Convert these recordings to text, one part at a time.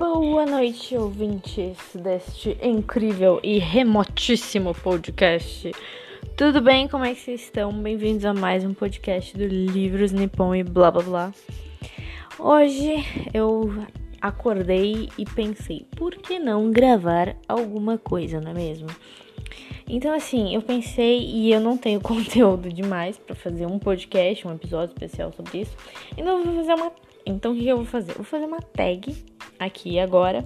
Boa noite, ouvintes deste incrível e remotíssimo podcast. Tudo bem? Como é que vocês estão? Bem-vindos a mais um podcast do Livros Nippon e blá blá blá. Hoje eu acordei e pensei, por que não gravar alguma coisa, não é mesmo? Então, assim, eu pensei e eu não tenho conteúdo demais para fazer um podcast, um episódio especial sobre isso. Então, vou fazer uma. Então, o que eu vou fazer? Eu vou fazer uma tag aqui agora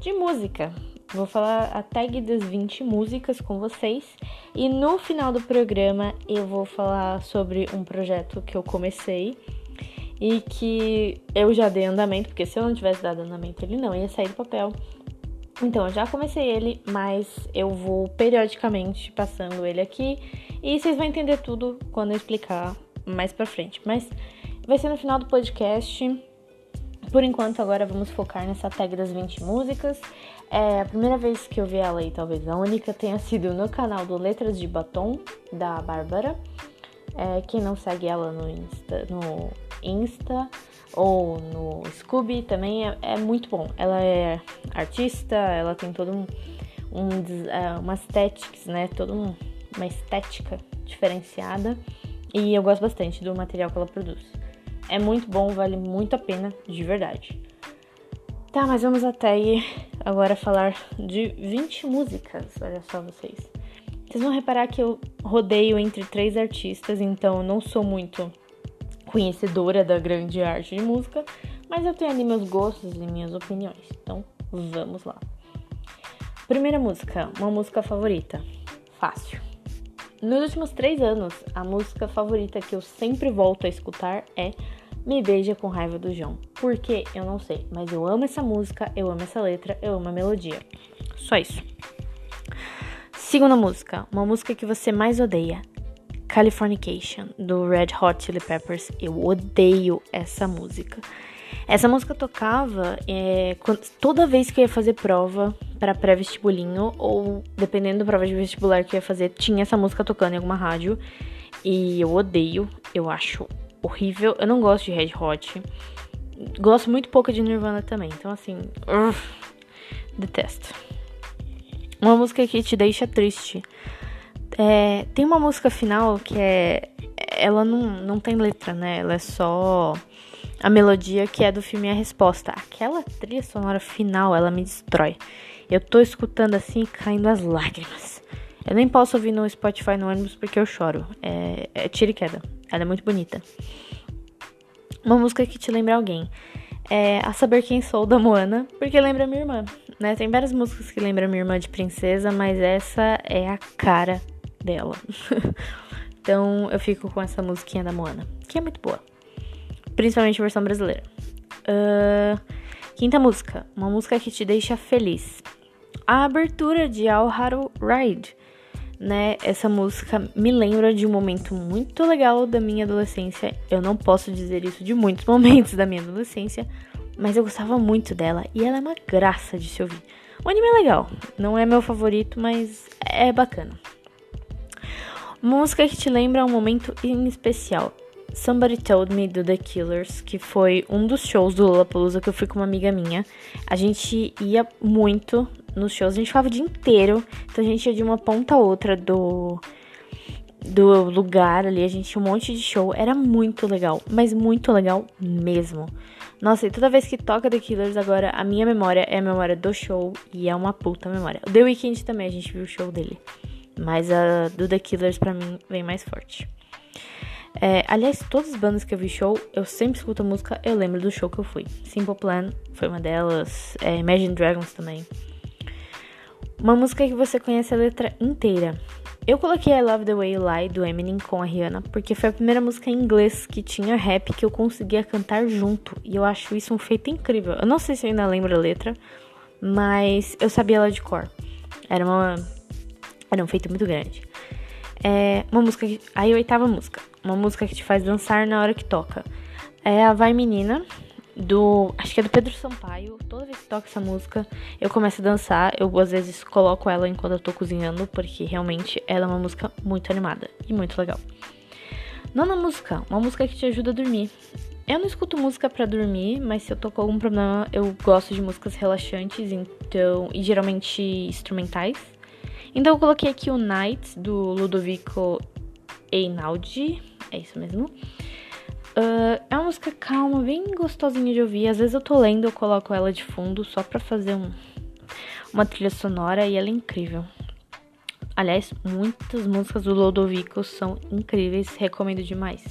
de música. Vou falar a tag das 20 músicas com vocês. E no final do programa eu vou falar sobre um projeto que eu comecei e que eu já dei andamento, porque se eu não tivesse dado andamento, ele não ia sair do papel. Então, eu já comecei ele, mas eu vou periodicamente passando ele aqui e vocês vão entender tudo quando eu explicar mais pra frente. Mas vai ser no final do podcast. Por enquanto, agora vamos focar nessa tag das 20 músicas. É a primeira vez que eu vi ela e talvez a única tenha sido no canal do Letras de Batom, da Bárbara. É, quem não segue ela no Insta, no Insta ou no Scooby também é, é, muito bom. Ela é artista, ela tem todo um, um uh, uma estética, né? Toda um, uma estética diferenciada e eu gosto bastante do material que ela produz. É muito bom, vale muito a pena, de verdade. Tá, mas vamos até aí agora falar de 20 músicas, olha só vocês. Vocês vão reparar que eu rodeio entre três artistas, então eu não sou muito conhecedora da grande arte de música, mas eu tenho ali meus gostos e minhas opiniões. Então, vamos lá. Primeira música, uma música favorita. Fácil. Nos últimos três anos, a música favorita que eu sempre volto a escutar é Me Beija com Raiva do João. Por que? Eu não sei, mas eu amo essa música, eu amo essa letra, eu amo a melodia. Só isso. Segunda música, uma música que você mais odeia. Californication, do Red Hot Chili Peppers. Eu odeio essa música. Essa música tocava é, toda vez que eu ia fazer prova para pré-vestibulinho, ou dependendo da prova de vestibular que eu ia fazer, tinha essa música tocando em alguma rádio. E eu odeio, eu acho horrível. Eu não gosto de Red Hot. Gosto muito pouco de Nirvana também. Então, assim, detesto. Uma música que te deixa triste. É, tem uma música final que é. Ela não, não tem letra, né? Ela é só a melodia que é do filme A Resposta. Aquela trilha sonora final, ela me destrói. Eu tô escutando assim caindo as lágrimas. Eu nem posso ouvir no Spotify no ônibus porque eu choro. É, é e queda. Ela é muito bonita. Uma música que te lembra alguém. É A Saber Quem Sou, da Moana, porque lembra minha irmã. Né? Tem várias músicas que lembram minha irmã de princesa, mas essa é a cara dela. então eu fico com essa musiquinha da Moana, que é muito boa. Principalmente a versão brasileira. Uh, quinta música, uma música que te deixa feliz. A abertura de Haru Ride, né? Essa música me lembra de um momento muito legal da minha adolescência. Eu não posso dizer isso de muitos momentos da minha adolescência, mas eu gostava muito dela e ela é uma graça de se ouvir. O anime é legal, não é meu favorito, mas é bacana. Música que te lembra um momento em especial. Somebody Told Me do The Killers, que foi um dos shows do Lollapalooza que eu fui com uma amiga minha. A gente ia muito nos shows, a gente ficava o dia inteiro, então a gente ia de uma ponta a outra do do lugar ali, a gente tinha um monte de show, era muito legal, mas muito legal mesmo. Nossa, e toda vez que toca The Killers agora, a minha memória é a memória do show e é uma puta memória. O The Weeknd também, a gente viu o show dele. Mas a do The Killers pra mim vem mais forte. É, aliás, todas as bandas que eu vi show, eu sempre escuto a música, eu lembro do show que eu fui. Simple Plan foi uma delas, é, Imagine Dragons também. Uma música que você conhece a letra inteira. Eu coloquei I Love the Way You Lie do Eminem com a Rihanna porque foi a primeira música em inglês que tinha rap que eu conseguia cantar junto e eu acho isso um feito incrível. Eu não sei se eu ainda lembro a letra, mas eu sabia ela de cor. Era uma era um feito muito grande. É uma música que. Aí, oitava música. Uma música que te faz dançar na hora que toca. É a Vai Menina, do. Acho que é do Pedro Sampaio. Toda vez que toca essa música, eu começo a dançar. Eu às vezes coloco ela enquanto eu tô cozinhando, porque realmente ela é uma música muito animada e muito legal. Nona música, uma música que te ajuda a dormir. Eu não escuto música para dormir, mas se eu tô com algum problema, eu gosto de músicas relaxantes, então, e geralmente instrumentais. Então eu coloquei aqui o Night do Ludovico Einaudi, é isso mesmo. Uh, é uma música calma, bem gostosinha de ouvir. Às vezes eu tô lendo, eu coloco ela de fundo só pra fazer um, uma trilha sonora e ela é incrível. Aliás, muitas músicas do Ludovico são incríveis, recomendo demais.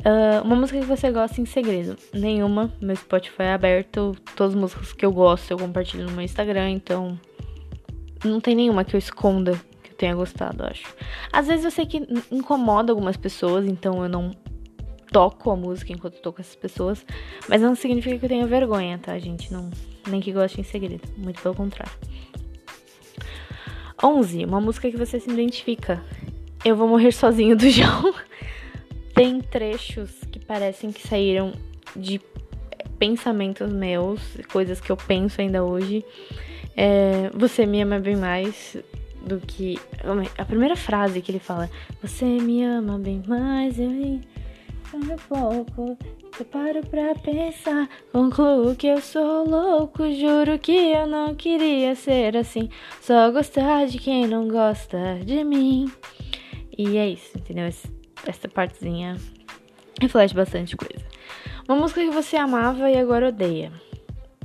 Uh, uma música que você gosta em segredo? Nenhuma. Meu Spotify é aberto. Todas as músicas que eu gosto eu compartilho no meu Instagram, então não tem nenhuma que eu esconda que eu tenha gostado, acho. Às vezes eu sei que incomoda algumas pessoas, então eu não toco a música enquanto eu tô com essas pessoas, mas não significa que eu tenha vergonha, tá, gente? Não, nem que goste em segredo, muito pelo contrário. 11. Uma música que você se identifica. Eu vou morrer sozinho do João. Tem trechos que parecem que saíram de pensamentos meus, coisas que eu penso ainda hoje. É, você me ama bem mais do que. A primeira frase que ele fala: Você me ama bem mais, eu me pouco. Eu paro pra pensar, concluo que eu sou louco. Juro que eu não queria ser assim. Só gostar de quem não gosta de mim. E é isso, entendeu? Essa partezinha reflete bastante coisa. Uma música que você amava e agora odeia.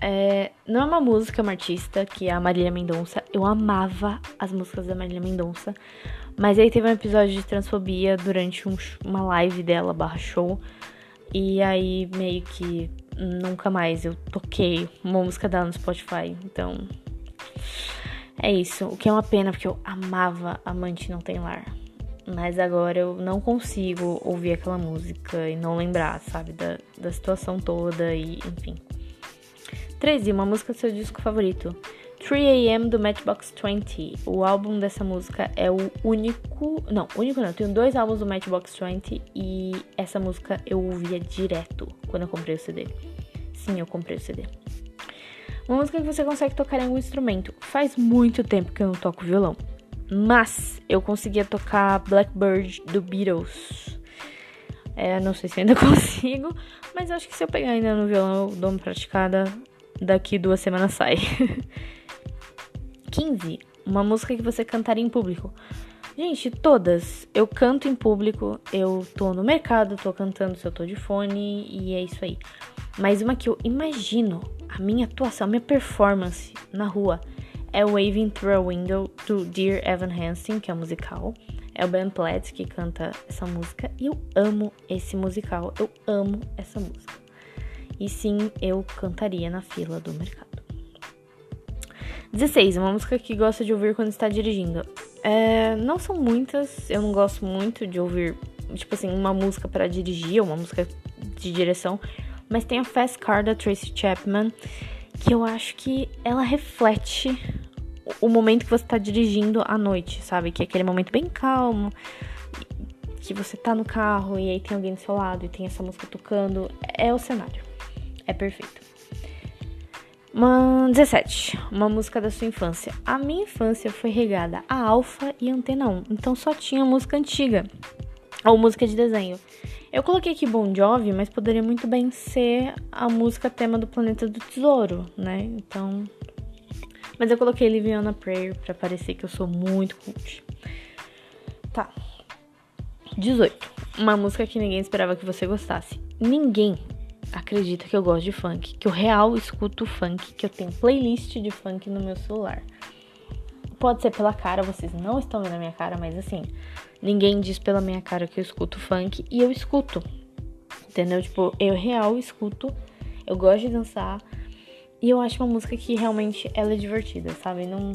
É, não é uma música, é uma artista, que é a Marília Mendonça. Eu amava as músicas da Marília Mendonça. Mas aí teve um episódio de transfobia durante um, uma live dela, barra show. E aí meio que nunca mais eu toquei uma música dela no Spotify. Então. É isso. O que é uma pena, porque eu amava Amante Não Tem Lar. Mas agora eu não consigo ouvir aquela música e não lembrar, sabe, da, da situação toda e enfim. 13. Uma música do seu disco favorito. 3AM do Matchbox 20. O álbum dessa música é o único. Não, único não. Eu tenho dois álbuns do Matchbox 20 e essa música eu ouvia direto quando eu comprei o CD. Sim, eu comprei o CD. Uma música que você consegue tocar em algum instrumento. Faz muito tempo que eu não toco violão. Mas eu conseguia tocar Blackbird do Beatles. É, não sei se ainda consigo, mas acho que se eu pegar ainda no violão, eu dou uma praticada. Daqui duas semanas sai. 15. Uma música que você cantaria em público. Gente, todas. Eu canto em público, eu tô no mercado, tô cantando se eu tô de fone e é isso aí. Mas uma que eu imagino, a minha atuação, a minha performance na rua é Waving Through a Window do Dear Evan Hansen, que é um musical. É o Ben Platt que canta essa música e eu amo esse musical, eu amo essa música. E sim, eu cantaria na fila do mercado. 16. Uma música que gosta de ouvir quando está dirigindo. É, não são muitas, eu não gosto muito de ouvir, tipo assim, uma música para dirigir, uma música de direção. Mas tem a Fast Car da Tracy Chapman, que eu acho que ela reflete o momento que você tá dirigindo à noite, sabe? Que é aquele momento bem calmo, que você tá no carro e aí tem alguém do seu lado e tem essa música tocando. É o cenário. É perfeito. Uma 17. Uma música da sua infância. A minha infância foi regada a Alfa e Antena 1, então só tinha música antiga ou música de desenho. Eu coloquei aqui Bon Jovi, mas poderia muito bem ser a música tema do Planeta do Tesouro, né? Então. Mas eu coloquei Liviana Prayer pra parecer que eu sou muito cult. Tá. 18. Uma música que ninguém esperava que você gostasse. Ninguém acredita que eu gosto de funk, que eu real escuto funk, que eu tenho playlist de funk no meu celular. Pode ser pela cara, vocês não estão vendo a minha cara, mas assim, Ninguém diz pela minha cara que eu escuto funk e eu escuto. Entendeu? Tipo, eu real escuto, eu gosto de dançar e eu acho uma música que realmente ela é divertida, sabe? Não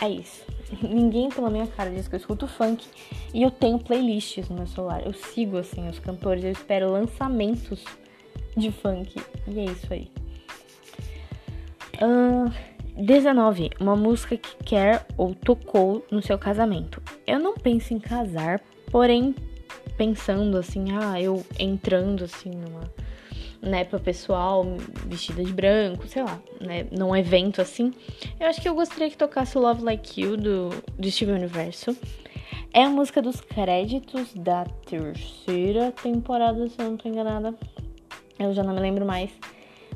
é isso. Ninguém pela minha cara diz que eu escuto funk e eu tenho playlists no meu celular. Eu sigo assim os cantores, eu espero lançamentos de funk e é isso aí. Uh, 19. Uma música que quer ou tocou no seu casamento. Eu não penso em casar, porém pensando assim, ah, eu entrando assim numa né, pra pessoal vestida de branco, sei lá, né, num evento assim. Eu acho que eu gostaria que tocasse Love Like You do, do Steven Universo. É a música dos créditos da terceira temporada, se eu não tô enganada. Eu já não me lembro mais.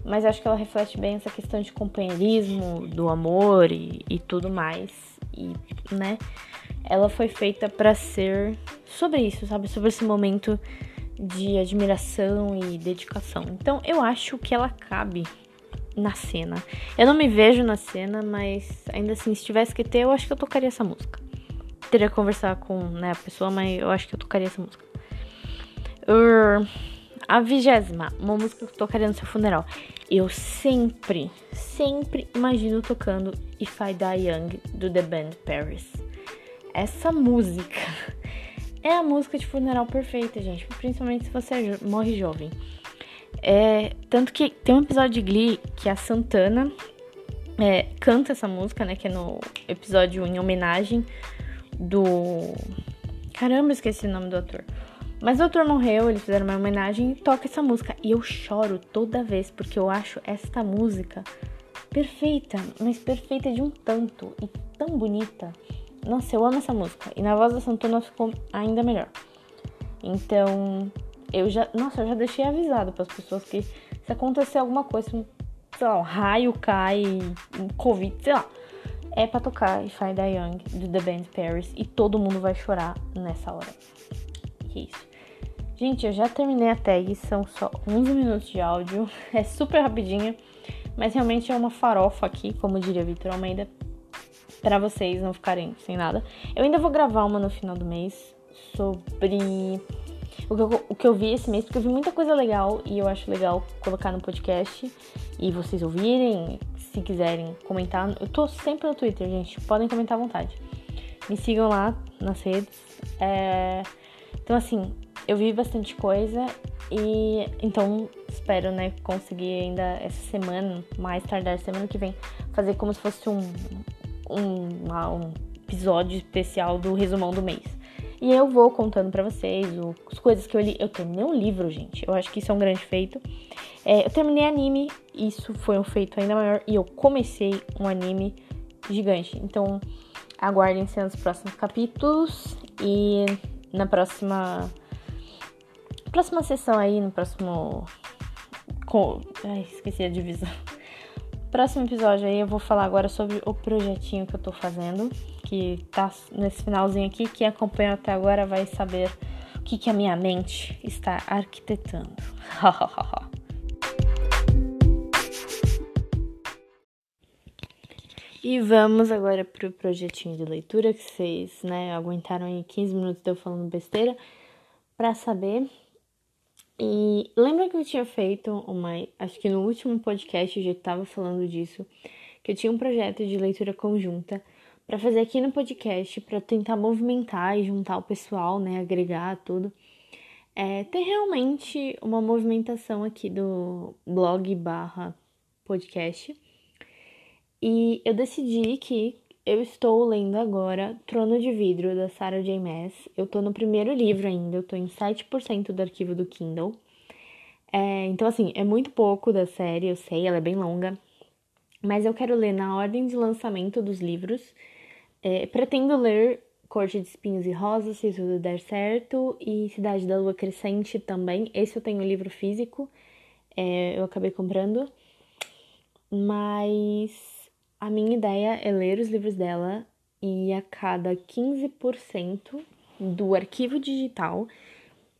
Mas acho que ela reflete bem essa questão de companheirismo, do amor e, e tudo mais. E, né? Ela foi feita para ser sobre isso, sabe? Sobre esse momento de admiração e dedicação. Então eu acho que ela cabe na cena. Eu não me vejo na cena, mas ainda assim, se tivesse que ter, eu acho que eu tocaria essa música. Teria que conversar com né, a pessoa, mas eu acho que eu tocaria essa música. Uh, a vigésima, uma música que eu tocaria no seu funeral. Eu sempre, sempre imagino tocando If I Die Young do The Band Paris. Essa música é a música de funeral perfeita, gente. Principalmente se você morre jovem. É, tanto que tem um episódio de Glee que a Santana é, canta essa música, né? Que é no episódio em homenagem do. Caramba, esqueci o nome do ator. Mas o ator morreu, eles fizeram uma homenagem e toca essa música. E eu choro toda vez, porque eu acho esta música perfeita, mas perfeita de um tanto e tão bonita. Nossa, eu amo essa música. E na voz da Santana ficou ainda melhor. Então, eu já. Nossa, eu já deixei avisado para as pessoas que se acontecer alguma coisa, sei lá, um raio cai, um Covid, sei lá. É pra tocar If I Die Young do The Band Paris e todo mundo vai chorar nessa hora. Que isso. Gente, eu já terminei a tag, são só 11 minutos de áudio, é super rapidinha, mas realmente é uma farofa aqui, como diria Vitor Almeida, para vocês não ficarem sem nada. Eu ainda vou gravar uma no final do mês sobre o que, eu, o que eu vi esse mês, porque eu vi muita coisa legal e eu acho legal colocar no podcast e vocês ouvirem, se quiserem comentar. Eu tô sempre no Twitter, gente, podem comentar à vontade. Me sigam lá nas redes. É... Então, assim, eu vi bastante coisa e então espero, né, conseguir ainda essa semana, mais tardar semana que vem, fazer como se fosse um, um, um episódio especial do resumão do mês. E eu vou contando para vocês o, as coisas que eu li. Eu terminei um livro, gente. Eu acho que isso é um grande feito. É, eu terminei anime, isso foi um feito ainda maior. E eu comecei um anime gigante. Então, aguardem nos próximos capítulos. E na próxima. Próxima sessão aí, no próximo. Ai, esqueci a divisão. Próximo episódio aí eu vou falar agora sobre o projetinho que eu tô fazendo que tá nesse finalzinho aqui, quem acompanhou até agora vai saber o que, que a minha mente está arquitetando. e vamos agora pro projetinho de leitura que vocês, né, aguentaram aí 15 minutos de eu falando besteira para saber. E lembra que eu tinha feito uma, acho que no último podcast eu já estava falando disso, que eu tinha um projeto de leitura conjunta para fazer aqui no podcast, para tentar movimentar e juntar o pessoal, né, agregar tudo. É, ter realmente uma movimentação aqui do blog barra podcast. E eu decidi que eu estou lendo agora Trono de Vidro, da Sarah J. Maas. Eu tô no primeiro livro ainda, eu tô em 7% do arquivo do Kindle. É, então, assim, é muito pouco da série, eu sei, ela é bem longa. Mas eu quero ler na ordem de lançamento dos livros é, pretendo ler Corte de Espinhos e Rosas, se tudo der certo, e Cidade da Lua Crescente também. Esse eu tenho livro físico, é, eu acabei comprando. Mas a minha ideia é ler os livros dela e a cada 15% do arquivo digital,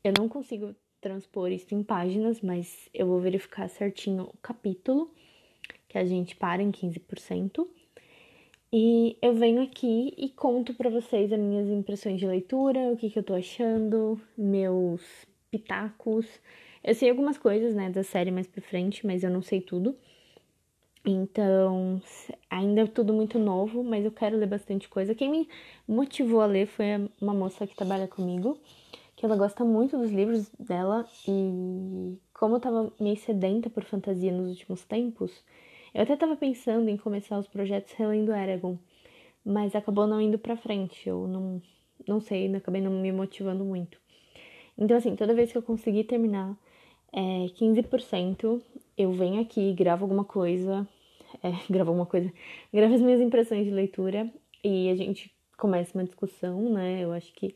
eu não consigo transpor isso em páginas, mas eu vou verificar certinho o capítulo que a gente para em 15%. E eu venho aqui e conto para vocês as minhas impressões de leitura, o que, que eu tô achando, meus pitacos. Eu sei algumas coisas, né, da série mais pra frente, mas eu não sei tudo. Então, ainda é tudo muito novo, mas eu quero ler bastante coisa. Quem me motivou a ler foi uma moça que trabalha comigo, que ela gosta muito dos livros dela e como eu tava meio sedenta por fantasia nos últimos tempos, eu até estava pensando em começar os projetos relendo Eragon, mas acabou não indo para frente. Eu não, não sei, acabei não me motivando muito. Então, assim, toda vez que eu conseguir terminar é, 15%, eu venho aqui, gravo alguma coisa, é, alguma coisa, gravo as minhas impressões de leitura e a gente começa uma discussão, né? Eu acho que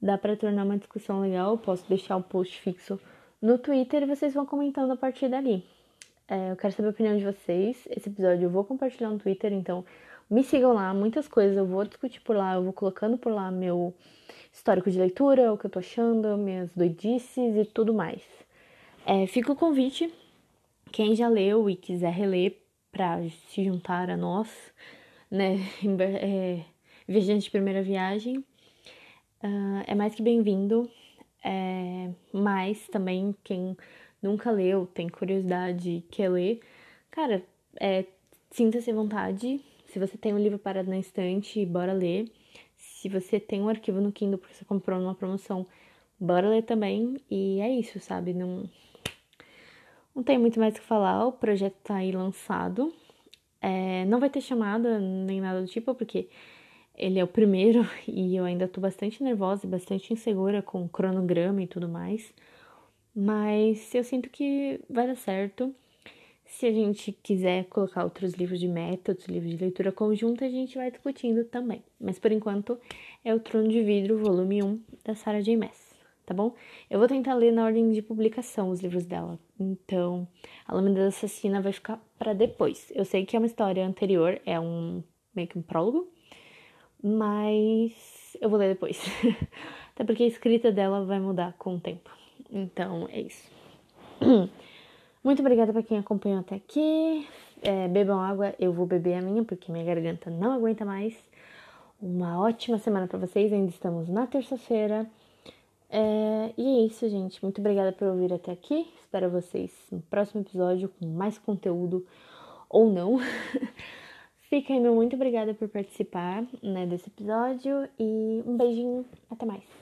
dá para tornar uma discussão legal. Eu posso deixar o post fixo no Twitter e vocês vão comentando a partir dali. É, eu quero saber a opinião de vocês. Esse episódio eu vou compartilhar no Twitter, então me sigam lá, muitas coisas eu vou discutir por lá, eu vou colocando por lá meu histórico de leitura, o que eu tô achando, minhas doidices e tudo mais. É, fica o convite, quem já leu e quiser reler para se juntar a nós, né, é, viajante de primeira viagem, uh, é mais que bem-vindo. É, mas também quem nunca leu, tem curiosidade, quer ler, cara, é, sinta-se à vontade. Se você tem um livro parado na estante, bora ler. Se você tem um arquivo no Kindle porque você comprou numa promoção, bora ler também. E é isso, sabe? Não, não tem muito mais o que falar. O projeto tá aí lançado. É, não vai ter chamada nem nada do tipo, porque ele é o primeiro e eu ainda tô bastante nervosa e bastante insegura com o cronograma e tudo mais. Mas eu sinto que vai dar certo. Se a gente quiser colocar outros livros de meta, outros livros de leitura conjunta, a gente vai discutindo também. Mas por enquanto é o Trono de Vidro, volume 1, da Sarah J. Maas, tá bom? Eu vou tentar ler na ordem de publicação os livros dela. Então, A Lâmina da Assassina vai ficar para depois. Eu sei que é uma história anterior, é um meio que um prólogo, mas eu vou ler depois. Até porque a escrita dela vai mudar com o tempo. Então, é isso. Muito obrigada para quem acompanhou até aqui. É, bebam água, eu vou beber a minha porque minha garganta não aguenta mais. Uma ótima semana para vocês. Ainda estamos na terça-feira. É, e é isso, gente. Muito obrigada por ouvir até aqui. Espero vocês no próximo episódio com mais conteúdo ou não. Fica aí, meu muito obrigada por participar né, desse episódio e um beijinho. Até mais.